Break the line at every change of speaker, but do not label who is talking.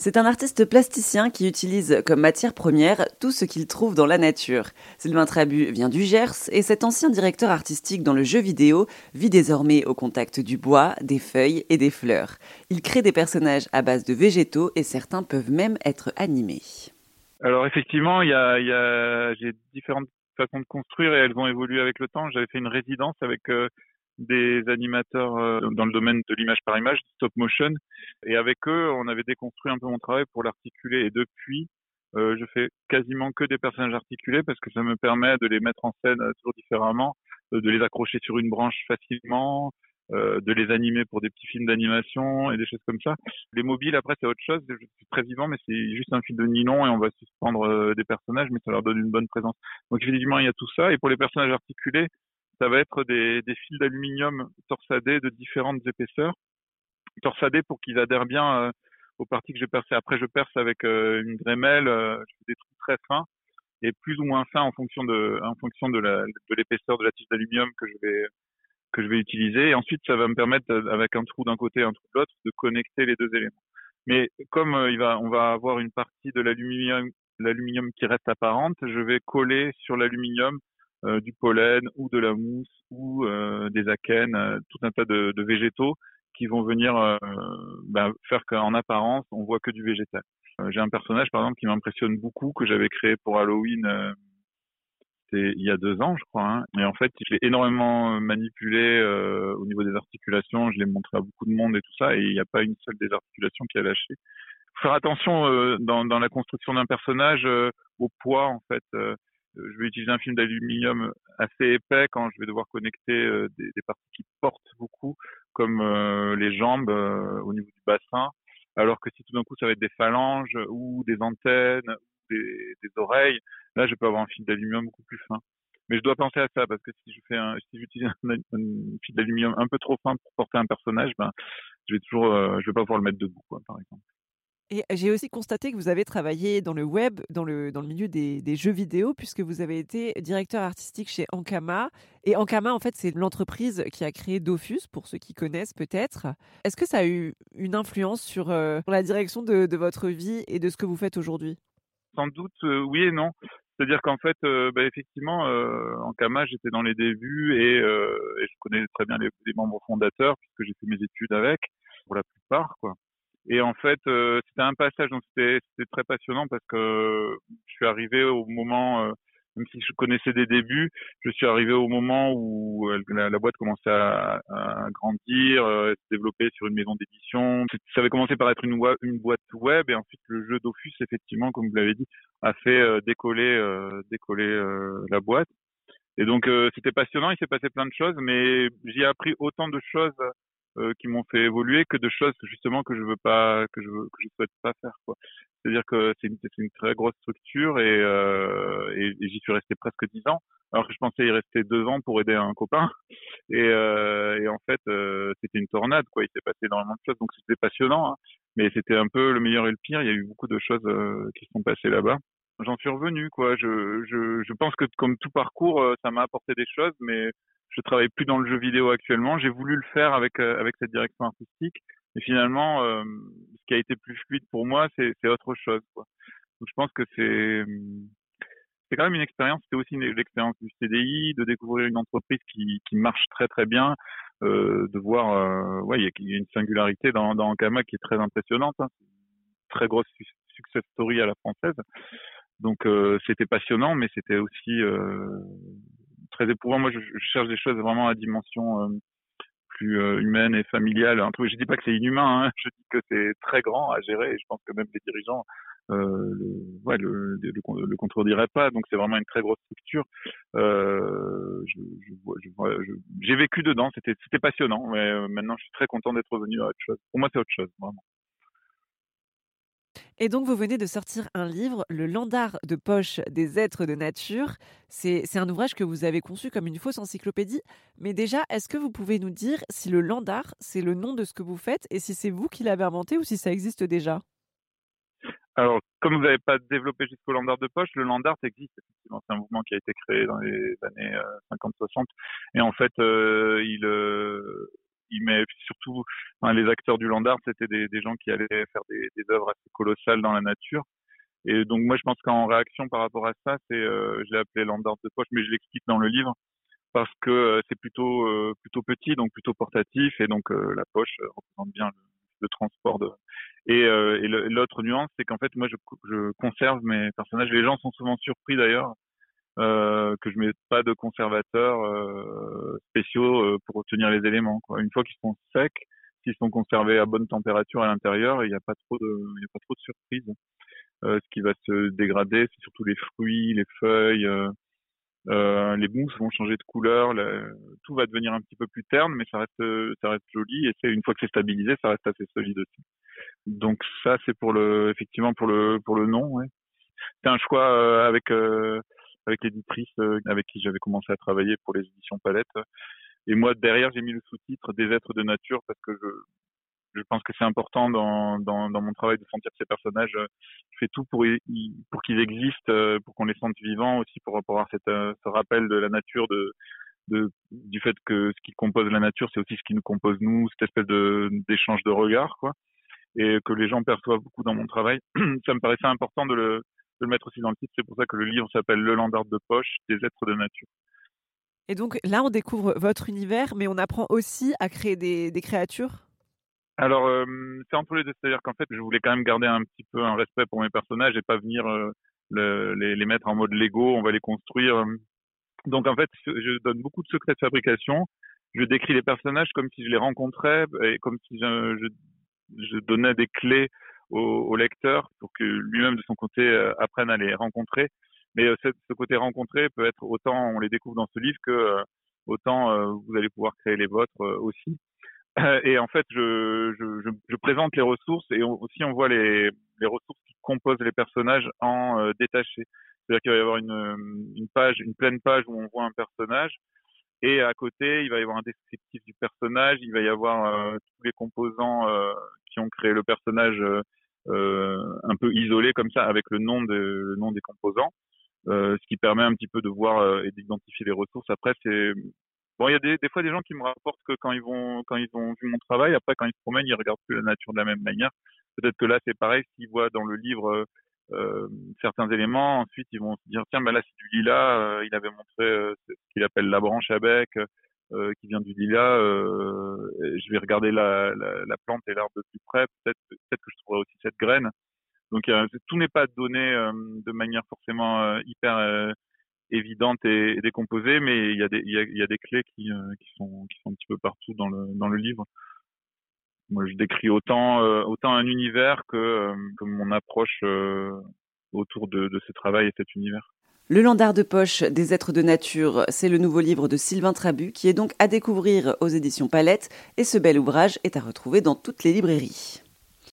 C'est un artiste plasticien qui utilise comme matière première tout ce qu'il trouve dans la nature. Sylvain Trabu vient du Gers et cet ancien directeur artistique dans le jeu vidéo vit désormais au contact du bois, des feuilles et des fleurs. Il crée des personnages à base de végétaux et certains peuvent même être animés.
Alors effectivement, il y a, j'ai différentes façons de construire et elles ont évolué avec le temps. J'avais fait une résidence avec euh, des animateurs euh, dans le domaine de l'image par image, stop motion. Et avec eux, on avait déconstruit un peu mon travail pour l'articuler. Et depuis, euh, je fais quasiment que des personnages articulés parce que ça me permet de les mettre en scène euh, toujours différemment, de les accrocher sur une branche facilement, de les animer pour des petits films d'animation et des choses comme ça. Les mobiles, après, c'est autre chose. C'est très vivant, mais c'est juste un fil de nylon et on va suspendre des personnages, mais ça leur donne une bonne présence. Donc, effectivement, il y a tout ça. Et pour les personnages articulés, ça va être des, fils d'aluminium torsadés de différentes épaisseurs, torsadés pour qu'ils adhèrent bien euh, aux parties que je perce. Après, je perce avec euh, une grémelle, euh, des trous très fins et plus ou moins fins en fonction de, l'épaisseur de la tige d'aluminium que je vais, utiliser. Ensuite, ça va me permettre, avec un trou d'un côté et un trou de l'autre, de connecter les deux éléments. Mais comme on va avoir une partie de l'aluminium qui reste apparente, je vais coller sur l'aluminium euh, du pollen ou de la mousse ou euh, des akènes, euh, tout un tas de, de, végétaux qui vont venir ben, faire qu'en apparence on voit que du végétal. J'ai un personnage par exemple qui m'impressionne beaucoup que j'avais créé pour Halloween c'était il y a deux ans, je crois. Hein. Et en fait, je l'ai énormément manipulé euh, au niveau des articulations. Je l'ai montré à beaucoup de monde et tout ça, et il n'y a pas une seule des articulations qui a lâché. Faire attention euh, dans, dans, la construction d'un personnage euh, au poids, en fait je vais utiliser un film d'aluminium assez épais quand je vais devoir connecter euh, des, des, parties qui portent beaucoup, comme euh, les jambes euh, au niveau du bassin, alors que si tout d'un coup ça va être des phalanges ou des antennes, ou des, des oreilles, là je peux avoir un film d'aluminium beaucoup plus fin. Mais je dois penser à ça parce que si je fais un, si j'utilise un, un, fil d'aluminium un peu trop fin pour porter un personnage, ben je vais toujours, je vais pas pouvoir le mettre debout, quoi, par exemple.
Et j'ai aussi constaté que vous avez travaillé dans le web, dans le, dans le milieu des, jeux vidéo, puisque vous avez été directeur artistique chez Ankama. Et Ankama, en fait, c'est l'entreprise qui a créé Dofus, pour ceux qui connaissent peut-être. Est-ce que ça a eu une influence sur euh, la direction de, votre vie et de ce que vous faites aujourd'hui?
Sans doute, euh, oui et non. C'est-à-dire qu'en fait, euh, bah, effectivement, euh, Ankama, j'étais dans les débuts et, euh, et, je connais très bien les, les membres fondateurs, puisque j'ai fait mes études avec, pour la plupart, quoi. Et en fait, euh, c'était un passage, donc c'était très passionnant parce que je suis arrivé au moment, euh, même si je connaissais des débuts, je suis arrivé au moment où euh, la, boîte commençait à, à grandir, euh, se développer sur une maison d'édition. Ça avait commencé par être une, boîte web et ensuite le jeu Dofus, effectivement, comme vous l'avez dit, a fait décoller, décoller la boîte. Et donc c'était passionnant, il s'est passé plein de choses, mais j'y ai appris autant de choses euh, qui m'ont fait évoluer que de choses justement que je veux pas que je veux, que je souhaite pas faire quoi. C'est à dire que c'est une, une très grosse structure et, euh, et, j'y suis resté presque dix ans. Alors que je pensais y rester deux ans pour aider un copain et, euh, et en fait euh, c'était une tornade quoi. Il s'est passé énormément de choses donc c'était passionnant hein. mais c'était un peu le meilleur et le pire. Il y a eu beaucoup de choses euh, qui sont passées là-bas. J'en suis revenu quoi. Je, je je pense que comme tout parcours ça m'a apporté des choses mais je travaille plus dans le jeu vidéo actuellement. J'ai voulu le faire avec euh, avec cette direction artistique, mais finalement, euh, ce qui a été plus fluide pour moi, c'est autre chose. Quoi. Donc je pense que c'est c'est quand même une expérience. C'était aussi l'expérience du CDI, de découvrir une entreprise qui qui marche très très bien, euh, de voir, euh, ouais, il y, a une singularité dans dans Ankama qui est très impressionnante. Hein. Très grosse success story à la française. Donc euh, c'était passionnant, mais c'était aussi euh, très éprouvant. Moi, je, je, cherche des choses vraiment à dimension euh, plus euh, humaine et familiale. Je dis pas que c'est inhumain, hein, je dis que c'est très grand à gérer. Et je pense que même les dirigeants euh, le, ouais, le, pas. Donc c'est vraiment une très grosse structure. Euh, j'ai vécu dedans, c'était passionnant. Mais maintenant, je suis très content d'être revenu à autre chose. Pour moi, c'est autre chose, vraiment.
Et donc, vous venez de sortir un livre, Le Landard de poche des êtres de nature. C'est un ouvrage que vous avez conçu comme une fausse encyclopédie. Mais déjà, est-ce que vous pouvez nous dire si le Landard, c'est le nom de ce que vous faites et si c'est vous qui l'avez inventé ou si ça existe déjà?
Alors, comme vous n'avez pas développé jusqu'au Landard de poche, le Landard existe. C'est un mouvement qui a été créé dans les années 50-60. Euh, et en fait, euh, il, euh, il met surtout, les acteurs du land art, c'était des, gens qui allaient faire des, œuvres assez colossales dans la nature. Et donc moi, je pense qu'en réaction par rapport à ça, c'est, euh, je l'ai appelé land art de poche, mais je l'explique dans le livre parce que euh, c'est plutôt euh, plutôt petit, donc plutôt portatif, et donc la poche représente bien le, transport de. Et, et l'autre nuance, c'est qu'en fait, moi, je conserve mes personnages. Les gens sont souvent surpris d'ailleurs euh, que je mets pas de conservateurs euh, spéciaux euh, pour obtenir les éléments. Quoi. Une fois qu'ils sont secs, s'ils sont conservés à bonne température à l'intérieur, il n'y a pas trop de, il a pas trop de surprises. Euh, ce qui va se dégrader, c'est surtout les fruits, les feuilles, euh, les mousses vont changer de couleur, tout va devenir un petit peu plus terne, mais ça reste, ça reste joli. Et c'est une fois que c'est stabilisé, ça reste assez solide aussi. Donc ça, c'est pour le, effectivement pour le, pour le nom. Ouais. C'est un choix avec avec l'éditrice euh, avec qui j'avais commencé à travailler pour les éditions Palette. Et moi, derrière, j'ai mis le sous-titre des êtres de nature parce que je, je pense que c'est important dans, dans, dans, mon travail de sentir ces personnages. Je fais tout pour, pour qu'ils existent, euh, pour qu'on les sente vivants aussi, pour, avoir cette, euh, ce rappel de la nature, de, de, du fait que ce qui compose la nature, c'est aussi ce qui nous compose nous, cette espèce de, d'échange de regards, quoi. Et que les gens perçoivent beaucoup dans mon travail. Ça me paraissait important de le, de le mettre aussi dans le titre. C'est pour ça que le livre s'appelle Le Landard de poche des êtres de nature.
Et donc là, on découvre votre univers, mais on apprend aussi à créer des, des créatures?
Alors, euh, c'est entre les deux. C'est-à-dire qu'en fait, je voulais quand même garder un petit peu un respect pour mes personnages et pas venir euh, le, les, les, mettre en mode Lego, on va les construire. Donc en fait, je donne beaucoup de secrets de fabrication. Je décris les personnages comme si je les rencontrais et comme si je, je, je donnais des clés au, au lecteur pour que lui-même de son côté euh, apprenne à les rencontrer. Mais euh, ce, ce, côté rencontré peut être autant on les découvre dans ce livre que euh, autant vous allez pouvoir créer les vôtres aussi. Et en fait, je, je, je, présente les ressources et aussi on voit les, les ressources qui composent les personnages en détachés. C'est-à-dire qu'il va y avoir une, une page, une pleine page où on voit un personnage et à côté, il va y avoir un descriptif du personnage, il va y avoir euh, tous les composants euh, qui ont créé le personnage euh, un peu isolé comme ça avec le nom, des composants, euh, ce qui permet un petit peu de voir euh, et d'identifier les ressources. Après, c'est bon, il y a des, fois des gens qui me rapportent que quand ils vont quand ils ont vu mon travail, après quand ils se promènent, ils regardent plus la nature de la même manière. Peut-être que là c'est pareil, s'ils voient dans le livre euh, certains éléments, ensuite ils vont se dire tiens ben là c'est du lilas, il avait montré ce qu'il appelle la branche à bec, euh, qui vient du lilas, euh, je vais regarder la, la, la plante et l'arbre de plus près. Peut-être peut-être que je trouverai aussi cette graine. Donc tout n'est pas donné euh, de manière forcément euh, hyper évidente et, décomposée, mais il y a des y a, y a des clés qui, qui sont qui sont un petit peu partout dans le dans le livre. Moi, je décris autant autant un univers que, que mon approche autour de, de ce travail et cet univers.
Le Landard de poche des êtres de nature, c'est le nouveau livre de Sylvain Trabu qui est donc à découvrir aux éditions Palette et ce bel ouvrage est à retrouver dans toutes les librairies.